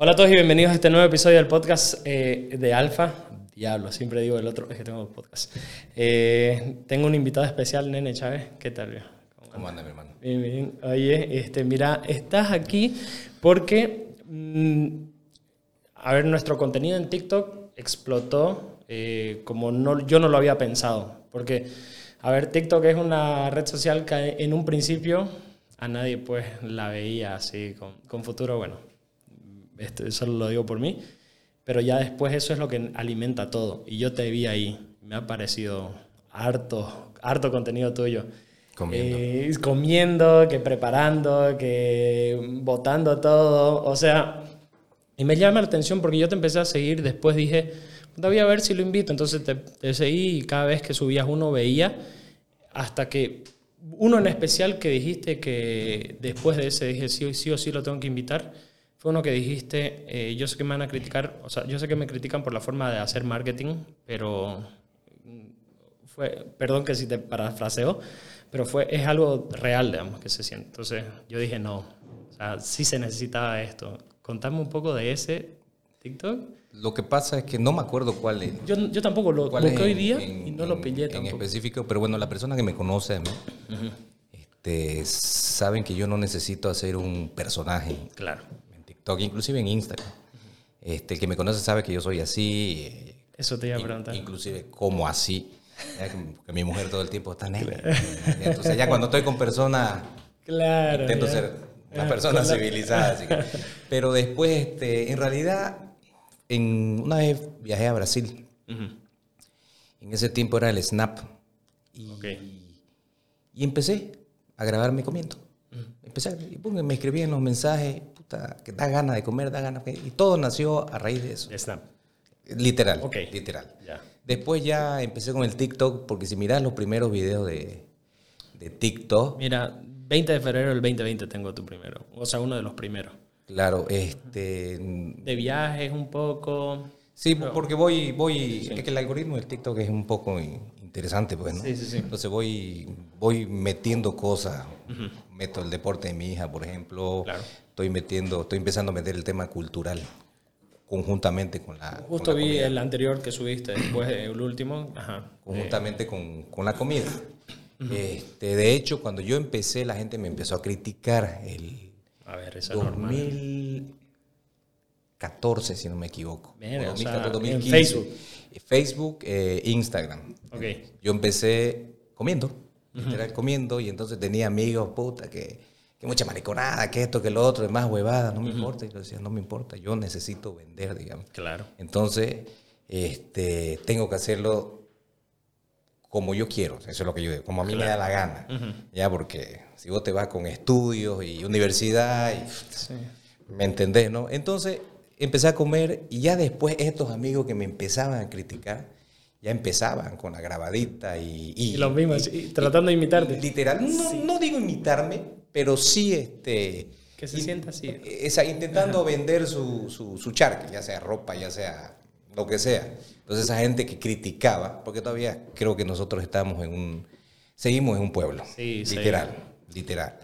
Hola a todos y bienvenidos a este nuevo episodio del podcast eh, de Alfa. Diablo, siempre digo el otro, es que tengo podcast. Eh, tengo un invitado especial, Nene Chávez. ¿Qué tal? ¿Cómo anda, mi hermano? Bien, bien. Oye, este, mira, estás aquí porque, mm, a ver, nuestro contenido en TikTok explotó eh, como no, yo no lo había pensado. Porque, a ver, TikTok es una red social que en un principio a nadie pues la veía así con, con futuro, bueno, esto, eso lo digo por mí, pero ya después eso es lo que alimenta todo. Y yo te vi ahí, me ha parecido harto, harto contenido tuyo. Comiendo. Eh, comiendo, que preparando, que botando todo. O sea, y me llama la atención porque yo te empecé a seguir, después dije, voy a ver si lo invito. Entonces te, te seguí y cada vez que subías uno veía, hasta que uno en especial que dijiste que después de ese dije, sí, sí o sí lo tengo que invitar, fue uno que dijiste, eh, yo sé que me van a criticar, o sea, yo sé que me critican por la forma de hacer marketing, pero fue, perdón que si te parafraseo, pero fue, es algo real, digamos, que se siente. Entonces yo dije, no, o sea, sí se necesitaba esto. Contame un poco de ese TikTok. Lo que pasa es que no me acuerdo cuál es. Yo, yo tampoco lo busqué hoy en- día en- y no lo en- pillé En tampoco. específico, pero bueno, la persona que me conoce a mí, este, saben que yo no necesito hacer un personaje Claro, en TikTok, inclusive en Instagram. Este, el que me conoce sabe que yo soy así, eh, eso te iba a in- preguntar. inclusive como así. Ya que, mi mujer todo el tiempo está negra. Entonces ya cuando estoy con personas Claro. Intento ya. ser una Ah, persona la- civilizada. así que- pero después, este, en realidad, en, una vez viajé a Brasil. Ujú. En ese tiempo era el Snap. Y, Ok. y empecé a grabarme comiendo. Empecé a- y pum, me escribí en los mensajes, puta, que da ganas de comer, da ganas. de- Y todo nació a raíz de eso. Snap. Literal. Ok. Literal. Después ya empecé con el TikTok, porque si miras los primeros videos de, de TikTok, Mira, 20 de febrero del 2020 tengo tu primero. O sea, uno de los primeros. claro, este, De viajes un poco. Sí, porque voy, voy, es que el algoritmo del TikTok es un poco in- interesante, pues, ¿no? Sí, sí, sí. Entonces voy, voy metiendo cosas, meto el deporte de mi hija, por ejemplo, Claro. Estoy metiendo, estoy empezando a meter el tema cultural conjuntamente con la, con Justo la vi comida, el anterior que subiste, después el último. Ajá. conjuntamente con, con la comida. este, de hecho, cuando yo empecé, la gente me empezó a criticar el A ver, esa es normal. 2014, si no me equivoco. Verga, O o sea, 2014, en 2015. Facebook. Facebook, eh, Instagram. Ok. Yo empecé comiendo, literal comiendo, y entonces tenía amigos, puta, que, que mucha mariconada, que esto, que lo otro, más huevada, no me importa. Y yo decía, no me importa, yo necesito vender, digamos. Claro. Entonces, este, tengo que hacerlo como yo quiero, eso es lo que yo digo, como a mí me da la gana, ya, porque si vos te vas con estudios y universidad, y, Sí. ¿me entendés, no? Entonces, empecé a comer y ya después estos amigos que me empezaban a criticar, ya empezaban con la grabadita y... Y los mismos, tratando de imitarte. Literal, no, no digo imitarme, pero sí, este... Que se y- sienta así. esa, intentando vender su, su, su charque, ya sea ropa, ya sea lo que sea. Entonces esa gente que criticaba, porque todavía creo que nosotros estamos en un, seguimos en un pueblo, Sí, literal, literal.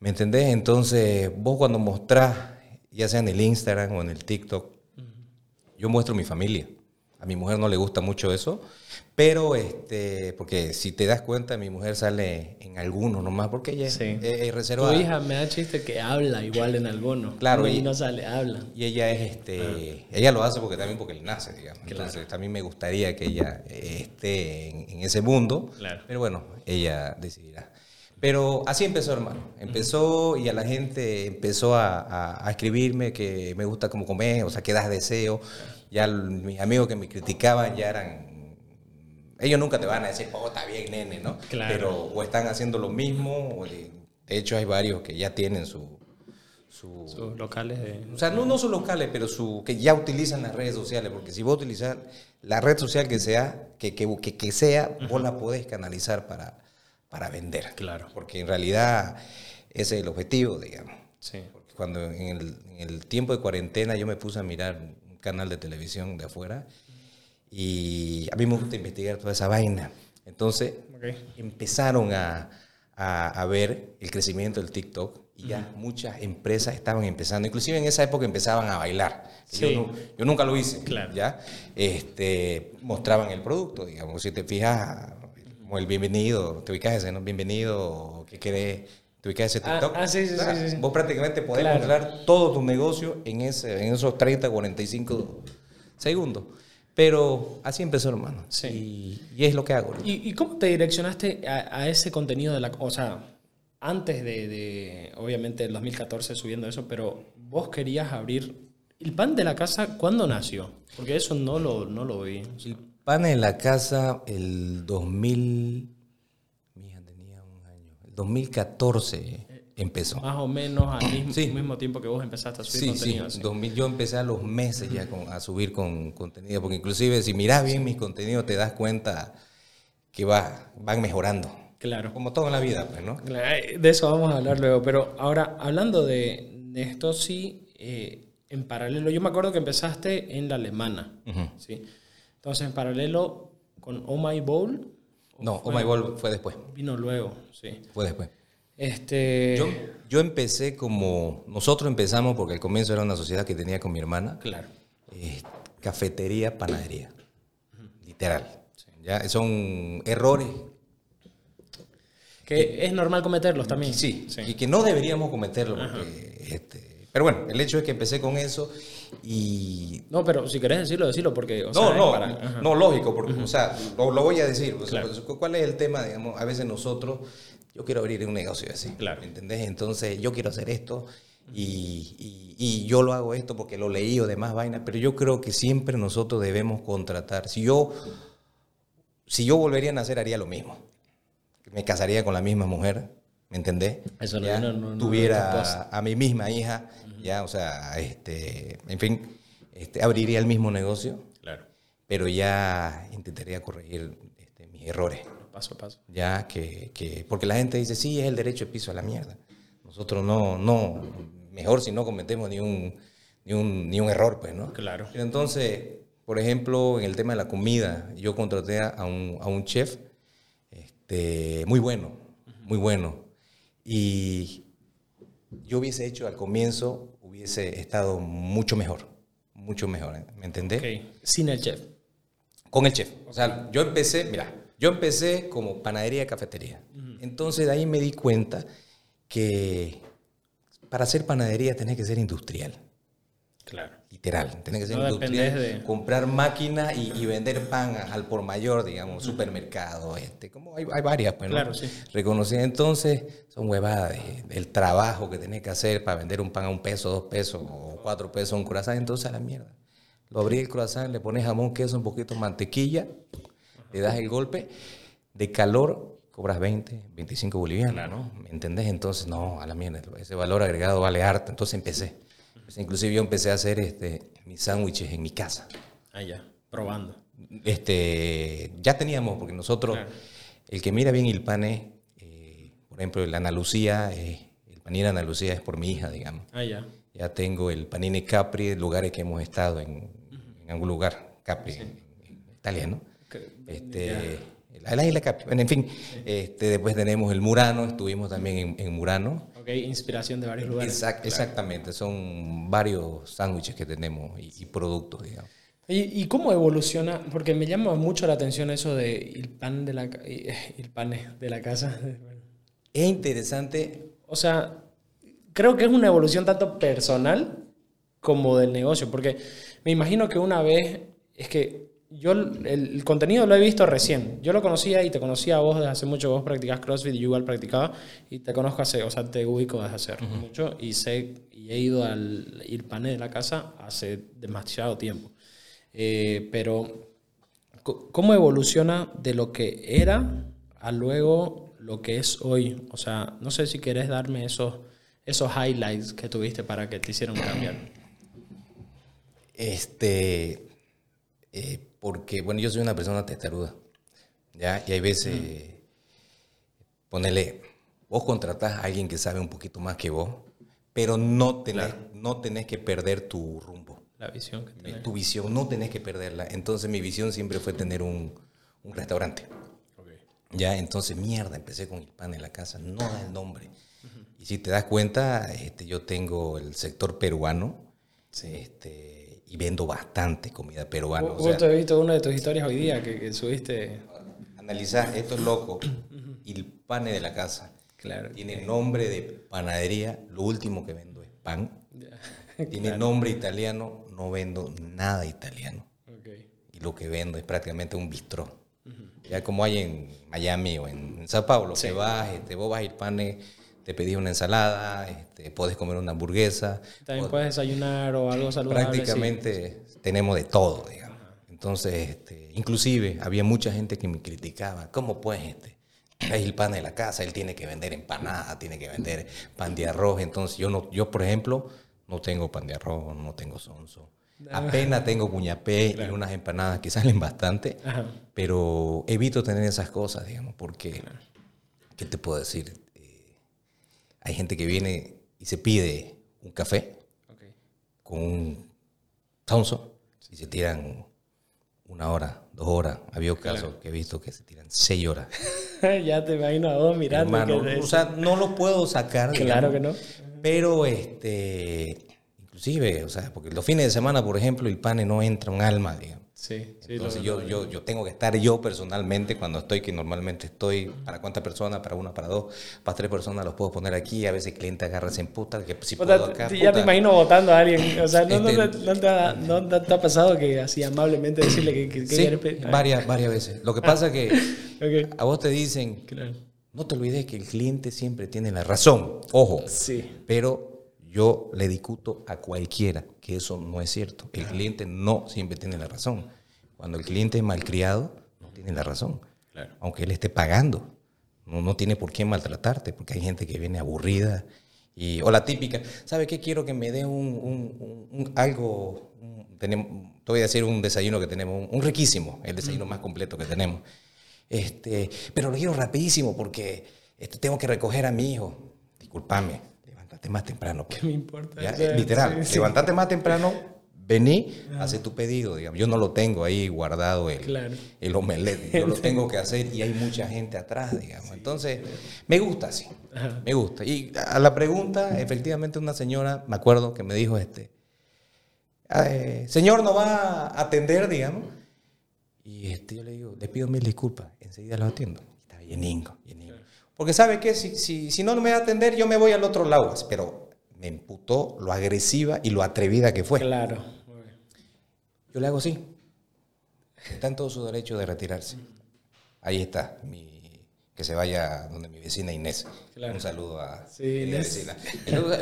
¿Me entendés? Entonces vos cuando mostrás, ya sea en el Instagram o en el TikTok, yo muestro mi familia. A mi mujer no le gusta mucho eso, pero este, porque si te das cuenta, mi mujer sale en algunos nomás, porque ella es- Sí. es, es Tu reservada. hija me da chiste que habla igual en algunos. Claro, Y no sale, habla. Y ella es este, ella lo hace porque también porque le nace, digamos. Entonces también me gustaría que ella esté en, en ese mundo. Claro. Pero bueno, ella decidirá. Pero así empezó, hermano. Empezó y a la gente empezó a, a- a escribirme que me gusta cómo comer, o sea, que das deseo. Ya mis amigos que me criticaban ya eran... Ellos nunca te van a decir, oh, está bien, nene, ¿no? Claro. Pero o están haciendo lo mismo, o de, de hecho hay varios que ya tienen su... su Sus locales de. o sea, no, no son locales, pero su, que ya utilizan las redes sociales, porque si vos utilizas la red social que sea, que, que, que, que sea, vos la podés canalizar para, para vender. Claro. Porque en realidad ese es el objetivo, digamos. Sí. Porque cuando en el, en el tiempo de cuarentena yo me puse a mirar canal de televisión de afuera y a mí me gusta investigar toda esa vaina. Entonces empezaron a, a, a ver el crecimiento del TikTok y ya muchas empresas estaban empezando, inclusive en esa época empezaban a bailar. Yo, Sí. nu- yo nunca lo hice, Claro. ¿ya? Este, mostraban el producto, digamos, si te fijas, como el bienvenido, te ubicas ese, ¿no? Bienvenido, ¿qué querés? Te ubicas ese Ah, TikTok. ah, sí, sí, Ah, sí, sí. Vos prácticamente podés Claro. mostrar todo tu negocio en, ese, en esos 30, 45 segundos. Pero así empezó, hermano. Sí. Y, y es lo que hago. ¿Y, y cómo te direccionaste a, a ese contenido de la... O sea, antes de, de, obviamente, el 2014 subiendo eso, pero vos querías abrir... ¿El pan de la casa cuándo nació? Porque eso no lo, no lo vi. O sea, El pan en la casa, el 2000. Mi hija tenía un año. El 2014 empezó. más o menos al mismo, Sí. mismo tiempo que vos empezaste a subir Sí, sí. contenido. sí. 2000, yo empecé a los meses ya con- a subir con contenido, porque inclusive si miras bien mis contenidos te das cuenta que va, van mejorando. Claro. Como todo en la vida, pues, ¿no? Claro, De eso vamos a hablar luego. Pero ahora, hablando de, de esto, sí, eh, en paralelo, yo me acuerdo que empezaste en la alemana. Ujú. ¿sí? Entonces, en paralelo con Oh My Bowl, No, Oh My Ball fue después. vino luego, sí. Fue después. Este, Yo, yo empecé como. Nosotros empezamos porque al comienzo era una sociedad que tenía con mi hermana. claro. eh, cafetería, panadería. Literal. ¿Ya? Son errores. Que es normal cometerlos también. Sí, y que no deberíamos cometerlo. porque, este, pero bueno, el hecho es que empecé con eso y. No, pero si querés decirlo, decirlo porque... o No, sea, no, para- no, lógico, porque, o sea, lo, lo voy a decir. o sea, Claro. pues, ¿Cuál es el tema? Digamos, a veces nosotros, yo quiero abrir un negocio así, Claro. ¿me entendés? Entonces, yo quiero hacer esto y, y- y yo lo hago esto porque lo leí o demás vainas, pero yo creo que siempre nosotros debemos contratar. Si yo, si yo volvería a nacer, haría lo mismo. Me casaría con la misma mujer, ¿me entendés? Eso no- Ya, no- no- no Tuviera a mi misma hija, ya, o sea, este, en fin, este, abriría el mismo negocio Claro, pero ya intentaría corregir este, mis errores. paso a paso. Ya que, que- porque la gente dice, sí, es el derecho de piso a la mierda. Nosotros no, no, mejor si no cometemos ni un, ni un, ni un error, pues, ¿no? Claro. Pero entonces, por ejemplo, en el tema de la comida, yo contraté a un, a un chef este, muy bueno, muy bueno. Y yo hubiese hecho al comienzo, hubiese estado mucho mejor, mucho mejor, ¿eh? ¿me entendés? Sin el chef. Con el chef. O sea, yo empecé, mira, yo empecé como panadería cafetería. Entonces de ahí me di cuenta que para hacer panadería tenés que ser industrial. Claro. Literal, tenés que ser No industrial, de- comprar máquinas y, y vender pan al por mayor, digamos, supermercado, este, como hay, hay varias, pues, ¿no? Claro, sí. Entonces, son huevadas del trabajo que tenés que hacer para vender un pan a un peso, dos pesos o cuatro pesos, un croissant, entonces a la mierda. Lo abrí el croissant, le pones jamón, queso, un poquito de mantequilla, le das el golpe de calor, cobras 20, 25 bolivianos, ¿no? ¿Me entendés? Entonces, no, a la mierda, ese valor agregado vale harto. Entonces empecé. Pues, inclusive yo empecé a hacer este, mis sándwiches en mi casa. Ah, ya, probando. Este, ya teníamos, porque nosotros, Claro. el que mira bien el pane, eh, por ejemplo, el Ana Lucía, eh, el panini Ana Lucía es por mi hija, digamos. Ah, ya. Ya tengo el panini Capri, lugares que hemos estado en, en algún lugar, Capri, en, en Italia, ¿no? Que- Este, isla Capri. Bueno, en fin, este, después tenemos el Murano, estuvimos también en, en Murano. Ok, inspiración de varios lugares. Exact- Exactamente, son varios sándwiches que tenemos y, y productos, digamos. ¿Y, y cómo evoluciona? Porque me llama mucho la atención eso de el pan de la, y- el pan de la casa. Es interesante O sea, creo que es una evolución tanto personal como del negocio, porque me imagino que una vez, es que yo el, el contenido lo he visto recién, yo lo conocía y te conocía a vos desde hace mucho, vos practicás CrossFit y yo igual practicaba y te conozco hace, o sea, te ubico desde hace mucho y sé, y he ido al ir pane de la casa hace demasiado tiempo. Eh, pero, ¿cómo evoluciona de lo que era a luego lo que es hoy? O sea, no sé si querés darme esos, esos highlights que tuviste para que te hicieron cambiar. Este, eh, porque, bueno, yo soy una persona testaruda, ¿ya? Y hay veces, ponele, vos contratás a alguien que sabe un poquito más que vos, pero no tenés, no tenés que perder tu rumbo, La visión que tenés. tu visión, no tenés que perderla. Entonces mi visión siempre fue tener un, un restaurante. Ya, entonces, mierda, empecé con el pan en la casa, no da el nombre. Y si te das cuenta, este, yo tengo el sector peruano este, y vendo bastante comida peruana. Ju- Justo he visto una de tus historias hoy día que, que subiste. Analizar, esto es loco. El pane de la casa. Claro. Tiene nombre de panadería, lo último que vendo es pan. Tiene nombre italiano, no vendo nada italiano. Ok. Y lo que vendo es prácticamente un bistró. Ya como hay en Miami o en, en Sao Paulo, que vas, este, vos vas a ir pane, te pedís una ensalada, este, puedes comer una hamburguesa. También puedes desayunar o algo saludable. Prácticamente tenemos de todo, digamos. Entonces, este, inclusive había mucha gente que me criticaba, ¿cómo pues este? Es el pan de la casa, él tiene que vender empanada, tiene que vender pan de arroz. Entonces, yo, no, yo por ejemplo, no tengo pan de arroz, no tengo sonso. Apenas tengo cuñapé y unas empanadas que salen bastante, Sí. Ajá. pero evito tener esas cosas, digamos, porque, ¿qué te puedo decir? Hay gente que viene y se pide un café con un Thompson y se tiran una hora, dos horas. Había casos que he visto que se tiran seis horas. ya te imagino a vos mirando. Hermano, que- o sea, no lo puedo sacar. claro digamos, que no. Pero, este, inclusive, o sea, porque los fines de semana, por ejemplo, el pane no entra un alma, digamos. Sí, sí. Entonces lo- yo, yo, yo tengo que estar yo personalmente cuando estoy, que normalmente estoy, ¿para cuántas personas? Para una, para dos, para tres personas los puedo poner aquí, a veces el cliente agarra se emputa, que si Puta, puedo acá, ya te puta. imagino votando a alguien. O sea, ¿no, no Este- te- no te, ha, no te- te ha pasado que así amablemente decirle que, que, que Sí, quieres pe- varias, varias veces. Lo que pasa es que a vos te dicen, Claro. no te olvides que el cliente siempre tiene la razón, ojo, Sí. pero yo le discuto a cualquiera que eso no es cierto. El cliente no siempre tiene la razón. Cuando el cliente es malcriado, no tiene la razón. Claro. Aunque él esté pagando, no, no tiene por qué maltratarte, porque hay gente que viene aburrida. Y, o la típica, ¿sabe qué? Quiero que me dé un, un- un- un- algo, un- tenemos, te voy a decir un desayuno que tenemos, un, un riquísimo, el desayuno más completo que tenemos. Este, pero lo quiero rapidísimo porque este, tengo que recoger a mi hijo. Disculpame, más temprano. pues. ¿Qué me importa? Ya, literal, sí, sí. levántate más temprano, vení, hace tu pedido, digamos. Yo no lo tengo ahí guardado el, Claro. el omelette, yo lo tengo que hacer y hay mucha gente atrás, digamos. Entonces, me gusta así, me gusta. Y a la pregunta, efectivamente una señora, me acuerdo que me dijo este, eh, señor, ¿no va a atender, digamos? Y este, yo le digo, le pido mil disculpas, enseguida lo atiendo. Está lleningo, lleningo. Porque sabe que si, si, si no me va a atender, yo me voy al otro lado. Pero me imputó lo agresiva y lo atrevida que fue. Claro. Yo le hago así. Está en todo su derecho de retirarse. Ahí está, mi- que se vaya donde mi vecina Inés. Claro. Un saludo a Sí, Inés. vecina.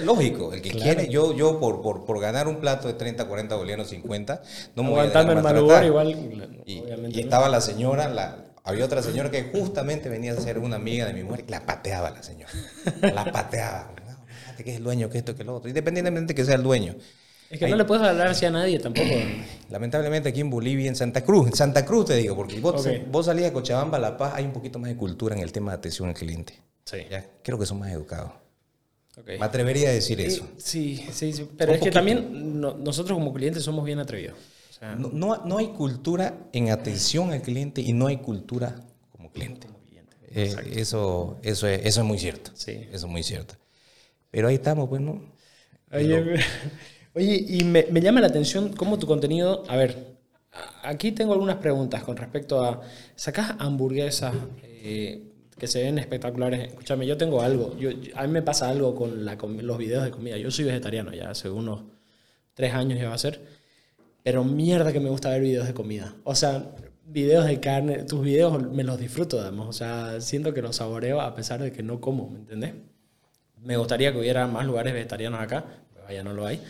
Lógico, el que Claro. quiere, yo, yo por, por, por ganar un plato de 30, 40 bolivianos, 50, no me voy a Aguantando dejar igual. Y, obviamente. y ¿no? estaba la señora, la, había otra señora que justamente venía a ser una amiga de mi mujer y la pateaba la señora. La pateaba. No, fíjate que es el dueño, que esto, que lo otro. Independientemente que sea el dueño. Es que no le puedes hablar así a nadie tampoco. Lamentablemente aquí en Bolivia, en Santa Cruz, en Santa Cruz te digo, porque vos, Ok. vos salís a Cochabamba, La Paz, hay un poquito más de cultura en el tema de atención al cliente. Sí. Ya, creo que son más educados. Ok. Me atrevería a decir eso. Sí, sí, sí. Pero es que también no- nosotros como clientes somos bien atrevidos. Sea, No, no, no hay cultura en atención al cliente y no hay cultura como cliente. como cliente. Eh, eso, eso, es, eso es muy cierto. Sí. Eso es muy cierto. Pero ahí estamos, pues, ¿no? Oye, oye, y me, me llama la atención cómo tu contenido. A ver, aquí tengo algunas preguntas con respecto a. ¿Sacás hamburguesas eh, que se ven espectaculares? Escúchame, yo tengo algo. Yo, yo- a mí me pasa algo con la los videos de comida. Yo soy vegetariano ya hace unos tres años ya va a ser. Pero mierda que me gusta ver videos de comida. O sea, videos de carne. Tus videos me los disfruto, digamos. O sea, siento que los saboreo a pesar de que no como, ¿me entendés? Me gustaría que hubiera más lugares vegetarianos acá, pero vaya, no lo hay.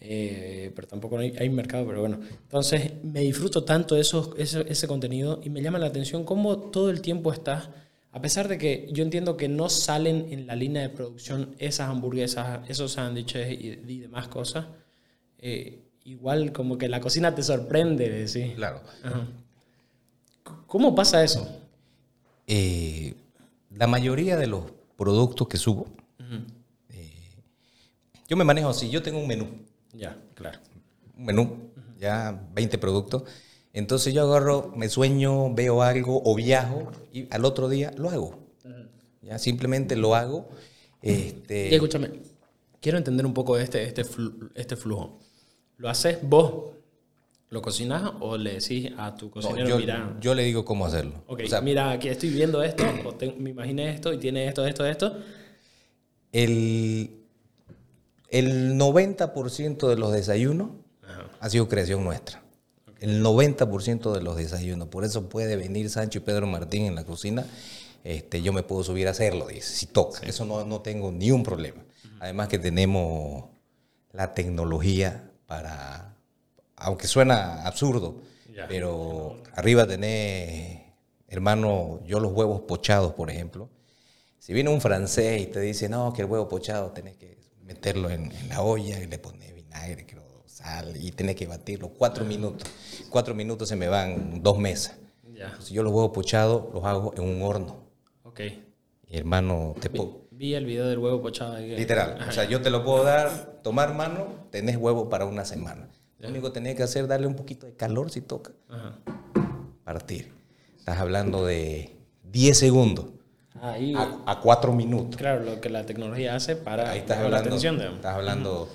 Eh, pero tampoco hay, hay mercado, pero bueno. Entonces, me disfruto tanto esos, ese, ese contenido y me llama la atención cómo todo el tiempo estás, a pesar de que yo entiendo que no salen en la línea de producción esas hamburguesas, esos sándwiches y, y demás cosas, eh, igual como que la cocina te sorprende, ¿sí? Claro. Ajá. ¿Cómo pasa eso? Eh, la mayoría de los productos que subo, eh, yo me manejo así. Yo tengo un menú. Ya, claro. un menú, ya 20 productos. Entonces yo agarro, me sueño, veo algo o viajo y al otro día lo hago. Ya simplemente lo hago Este, Y escúchame, quiero entender un poco este, este, flu- este flujo. ¿Lo haces vos? ¿Lo cocinas o le decís a tu no, cocinero, yo, mira, yo le digo cómo hacerlo. ok, O sea, mira, aquí estoy viendo esto, o te- me imaginé esto y tiene esto, esto, esto? el, el 90% de los desayunos Ajá. ha sido creación nuestra. El 90% de los desayunos. Por eso puede venir Sancho y Pedro Martín en la cocina. Este, yo me puedo subir a hacerlo, dice, si toca. Eso no, no tengo ni un problema. Además que tenemos la tecnología para, aunque suena absurdo, Ya. pero arriba tenés, hermano, yo los huevos pochados, por ejemplo. Si viene un francés y te dice, no, que el huevo pochado tenés que meterlo en, en la olla y le pones vinagre, creo, sal y tenés que batirlo cuatro minutos. Cuatro minutos se me van dos mesas. Ya, Entonces, yo los huevos pochados los hago en un horno. ok. Y hermano, te puedo... Vi el video del huevo pochado. que- Literal. O sea, yo te lo puedo dar, tomar mano, tenés huevo para una semana. Lo único que tenés que hacer es darle un poquito de calor si toca. Ajá. Partir. Estás hablando de 10 segundos Ahí, a, a 4 minutos. claro, lo que la tecnología hace para Ahí estás llamar la hablando, atención. digamos. estás hablando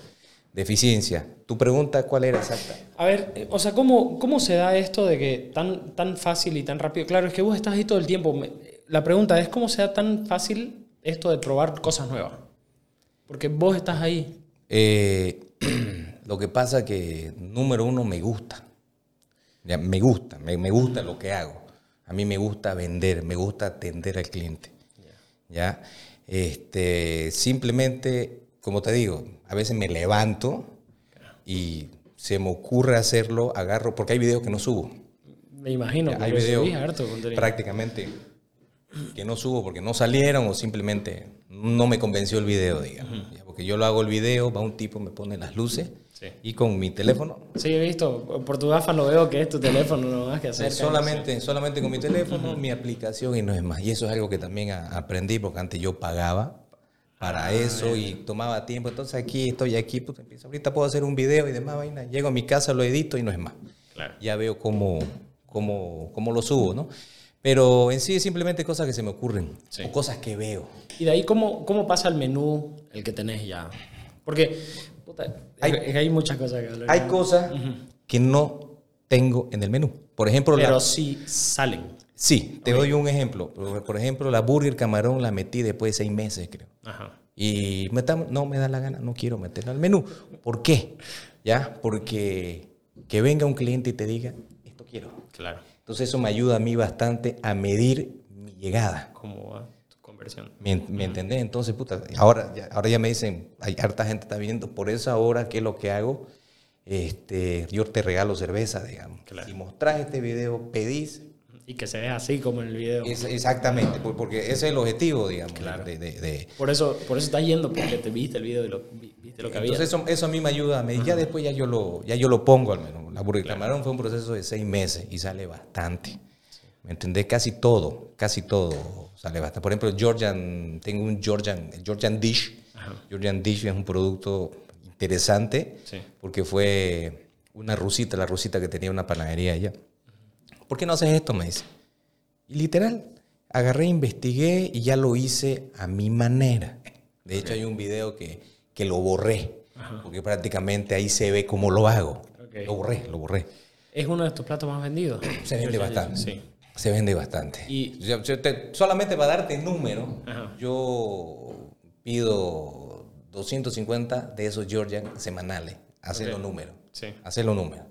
de eficiencia. Tu pregunta, ¿cuál era exacta? A ver, eh, o sea, ¿cómo, ¿cómo se da esto de que tan, tan fácil y tan rápido? Claro, es que vos estás ahí todo el tiempo. La pregunta es, ¿cómo se da tan fácil esto de probar cosas nuevas? Porque vos estás ahí. Eh, lo que pasa que, número uno, me gusta. Ya, me gusta, me, me gusta lo que hago. A mí me gusta vender, me gusta atender al cliente. ¿Ya? Este, simplemente, como te digo, a veces me levanto y se me ocurre hacerlo, agarro, porque hay videos que no subo. Me imagino, hay porque videos harto contenido. prácticamente que no subo porque no salieron o simplemente no me convenció el video, digamos. Porque yo lo hago el video, va un tipo, me pone las luces Sí. y con mi teléfono, Sí, he visto. Por tu gafa lo veo que es tu teléfono, no más que hacer. solamente, solamente con mi teléfono, mi aplicación y no es más. Y eso es algo que también aprendí porque antes yo pagaba para eso y tomaba tiempo. Entonces aquí estoy aquí, pues empiezo. Ahorita puedo hacer un video y demás vaina. Llego a mi casa, lo edito y no es más. Claro. ya veo cómo, cómo, cómo lo subo, ¿no? Pero en sí es simplemente cosas que se me ocurren Sí. o cosas que veo. Y de ahí, ¿cómo, cómo pasa el menú el que tenés ya? Porque puta, Hay- hay, muchas cosas que hablar. Hay cosas que no tengo en el menú. Por ejemplo, Pero la, sí salen. sí, te doy un ejemplo. Por, por ejemplo, la burger camarón la metí después de seis meses, creo. Ajá. Y me está- no me da la gana, no quiero meterla al menú. ¿Por qué? ¿Ya? Porque que venga un cliente y te diga, esto quiero. Claro. Entonces eso me ayuda a mí bastante a medir mi llegada. ¿Cómo va tu conversión? ¿Me, me entendés? Entonces, puta, ahora ya, ahora ya me dicen, hay harta gente está viendo, por eso ahora, ¿qué es lo que hago? Este, yo te regalo cerveza, digamos. Claro. Si mostrás este video, pedís. Y que se vea así como en el video. Es- exactamente, por- porque ese es el objetivo, digamos. Claro. de- de- de- Por eso, por eso estás yendo, porque te viste el video y lo, vi- viste lo que había. Entonces eso, eso a mí me ayuda, me, ya después ya yo lo, ya yo lo pongo al menos. La burger camarón fue un proceso de seis meses y sale bastante. ¿Me entendés? Casi todo, casi todo sale bastante. Por ejemplo, Georgian, tengo un Georgian, Georgian Dish. Ajá. Georgian Dish es un producto interesante Sí. porque fue una rusita, la rusita que tenía una panadería allá. ¿Por qué no haces esto? Me dice. Y literal, agarré, investigué y ya lo hice a mi manera. De hecho, hay un video que, que lo borré, porque prácticamente ahí se ve cómo lo hago. Ok. Lo borré, lo borré. Es uno de tus platos más vendidos. Se vende bastante. Sí. Se vende bastante. Y- te- solamente para darte número, Ajá. yo pido 250 de esos Georgian semanales. Hacer Ok. los números. Sí. Hacer los números.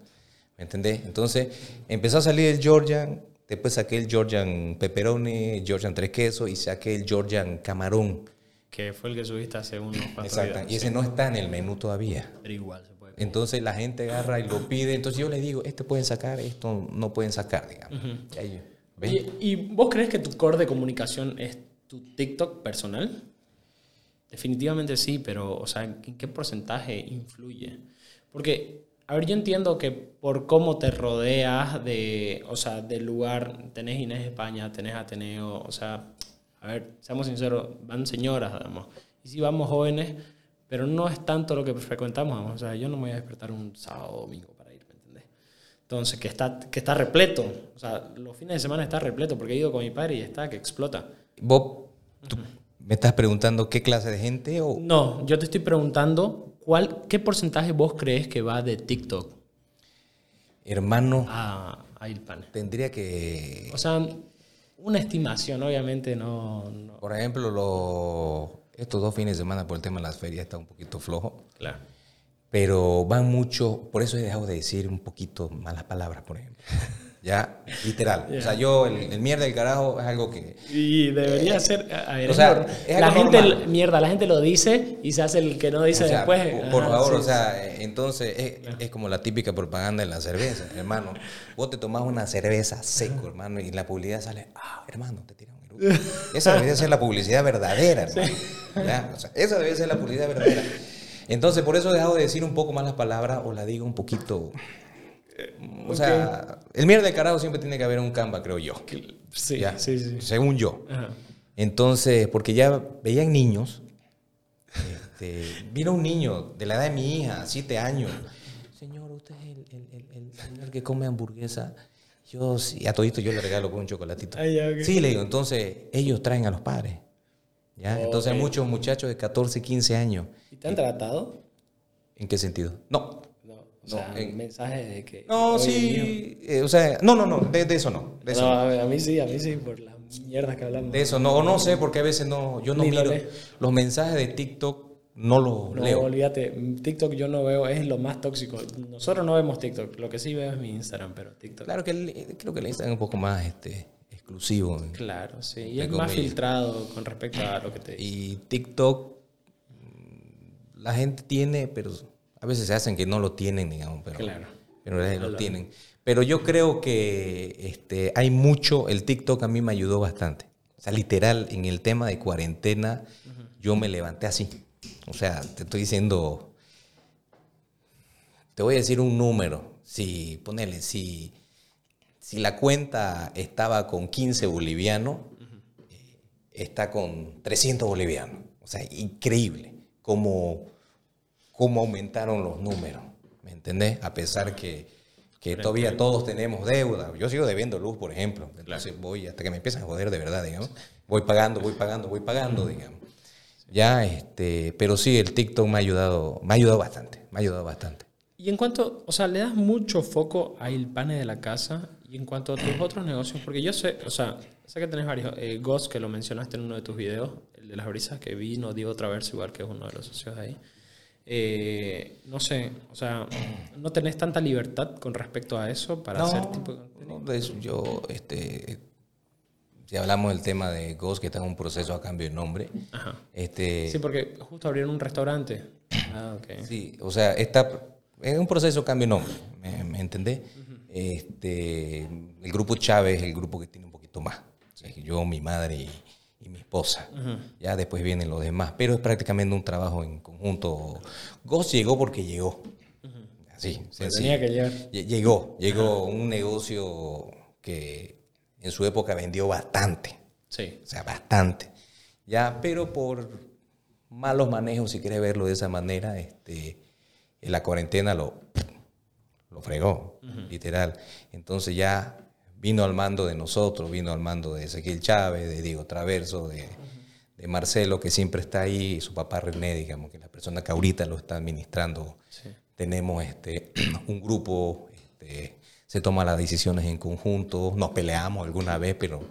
¿Me entendés? Entonces, empezó a salir el Georgian, después saqué el Georgian pepperoni, Georgian tres quesos y saqué el Georgian camarón. Que fue el que subiste hace unos cuantos Exacto. videos. Y ese no está en el menú todavía. Pero igual se puede. Entonces la gente agarra y lo pide. Entonces yo le digo, este pueden sacar, esto no pueden sacar, digamos. Y ahí, ¿ves? Oye, ¿Y vos crees que tu core de comunicación es tu TikTok personal? Definitivamente sí, pero, o sea, ¿en qué porcentaje influye? Porque, a ver, yo entiendo que por cómo te rodeas de, o sea, del lugar, tenés Inés España, tenés Ateneo, o sea, a ver, seamos sinceros, van señoras, digamos, y sí vamos jóvenes, pero no es tanto lo que frecuentamos, digamos, o sea, yo no me voy a despertar un sábado o domingo para ir, ¿me entendés? Entonces, que está, que está repleto. O sea, los fines de semana está repleto porque he ido con mi padre y está que explota. Vos, tú- ¿Me estás preguntando qué clase de gente o...? No, yo te estoy preguntando cuál, qué porcentaje vos crees que va de TikTok Hermano, a, a Ilpane. tendría que... O sea, una estimación, obviamente no, no- Por ejemplo, los, estos dos fines de semana por el tema de las ferias está un poquito flojo. Claro. Pero van mucho, por eso he dejado de decir un poquito malas palabras, por ejemplo. Ya, literal. O sea, yo, el, el mierda del carajo es algo que... Y debería ser. a ver, O sea, es la gente, normal. mierda, la gente lo dice y se hace el que no dice o sea, después. por, por Ajá, favor, sí. o sea, eh, entonces es, es como la típica propaganda de la cerveza, hermano. Vos te tomás una cerveza seco, hermano, y la publicidad sale, ah, hermano, te tiran un eructo. Esa debería ser la publicidad verdadera, hermano. ¿Ya? O sea, esa debe ser la publicidad verdadera. Entonces, por eso he dejado de decir un poco más las palabras o la digo un poquito. O sea, el mierda del carajo siempre tiene que haber un Canva, creo yo. Sí, Ya, sí, sí. Según yo. Ajá. Entonces, porque ya veían niños, este, vino un niño de la edad de mi hija, siete años. Señor, usted es el, el- el- el señor que come hamburguesa. Yo, sí, a todito yo le regalo con un chocolatito. Ah. Sí, le digo, entonces ellos traen a los padres. ¿ya? Entonces hay muchos muchachos de 14, 15 años. ¿Y te han tratado? ¿En qué sentido? No. O No, sea, en- mensajes de que. No, "Oye, sí. eh, o sea, no, no, no, de, de eso no. De mijo". eso No, no. a, mí sí, a mí sí, por las mierdas que hablamos. De eso no, o no sé, porque a veces no, yo no Ni miro. Los mensajes de TikTok no los No, leo. olvídate. TikTok yo no veo, es lo más tóxico. Nosotros no vemos TikTok. Lo que sí veo es mi Instagram, pero TikTok. Claro que el- creo que el Instagram es un poco más este, exclusivo. Claro, sí. Y es más filtrado con respecto a lo que te Y TikTok, mm, la gente tiene, pero a veces se hacen que no lo tienen, digamos, pero, Claro. pero realidad lo tienen. Pero yo creo que este, hay mucho, el TikTok a mí me ayudó bastante. O sea, literal, en el tema de cuarentena, yo me levanté así. O sea, te estoy diciendo, te voy a decir un número. Si, ponele, si, si la cuenta estaba con 15 bolivianos, eh, está con 300 bolivianos. O sea, increíble cómo, cómo aumentaron los números. ¿Me entendés? A pesar que, que todavía todos tenemos deuda. Yo sigo debiendo luz, por ejemplo. Entonces voy hasta que me empiezan a joder de verdad, digamos. Voy pagando, voy pagando, voy pagando, digamos. Ya, este, pero sí, el TikTok me ha ayudado, me ha ayudado bastante, me ha ayudado bastante. Y en cuanto, o sea, le das mucho foco a el pane de la casa y en cuanto a tus otros negocios, porque yo sé, o sea, sé que tenés varios, eh, Ghost, que lo mencionaste en uno de tus videos, el de las brisas que vino, Diego Traverso, igual que es uno de los socios ahí. Eh, no sé, o sea, no tenés tanta libertad con respecto a eso para hacer tipo de no, yo, este, si hablamos del tema de Ghost, que está en un proceso a cambio de nombre, Ajá. este, Sí, porque justo abrieron un restaurante. Ah, ok. Sí, o sea, está en un proceso de cambio de nombre, ¿me, me entendés? este, el grupo Chávez es el grupo que tiene un poquito más. O sea, yo, mi madre y, y mi esposa. Ya después vienen los demás, pero es prácticamente un trabajo en conjunto. Ghost llegó porque llegó. Así, tenía que llegar. Lle- Llegó, llegó un negocio que en su época vendió bastante. Sí. O sea, bastante. Ya, pero por malos manejos, si quieres verlo de esa manera, este, en la cuarentena lo, lo fregó, literal. Entonces ya vino al mando de nosotros, vino al mando de Ezequiel Chávez, de Diego Traverso, de, de Marcelo, que siempre está ahí, y su papá René, digamos, que es la persona que ahorita lo está administrando. Tenemos este, un grupo, este, se toman las decisiones en conjunto, nos peleamos alguna vez, pero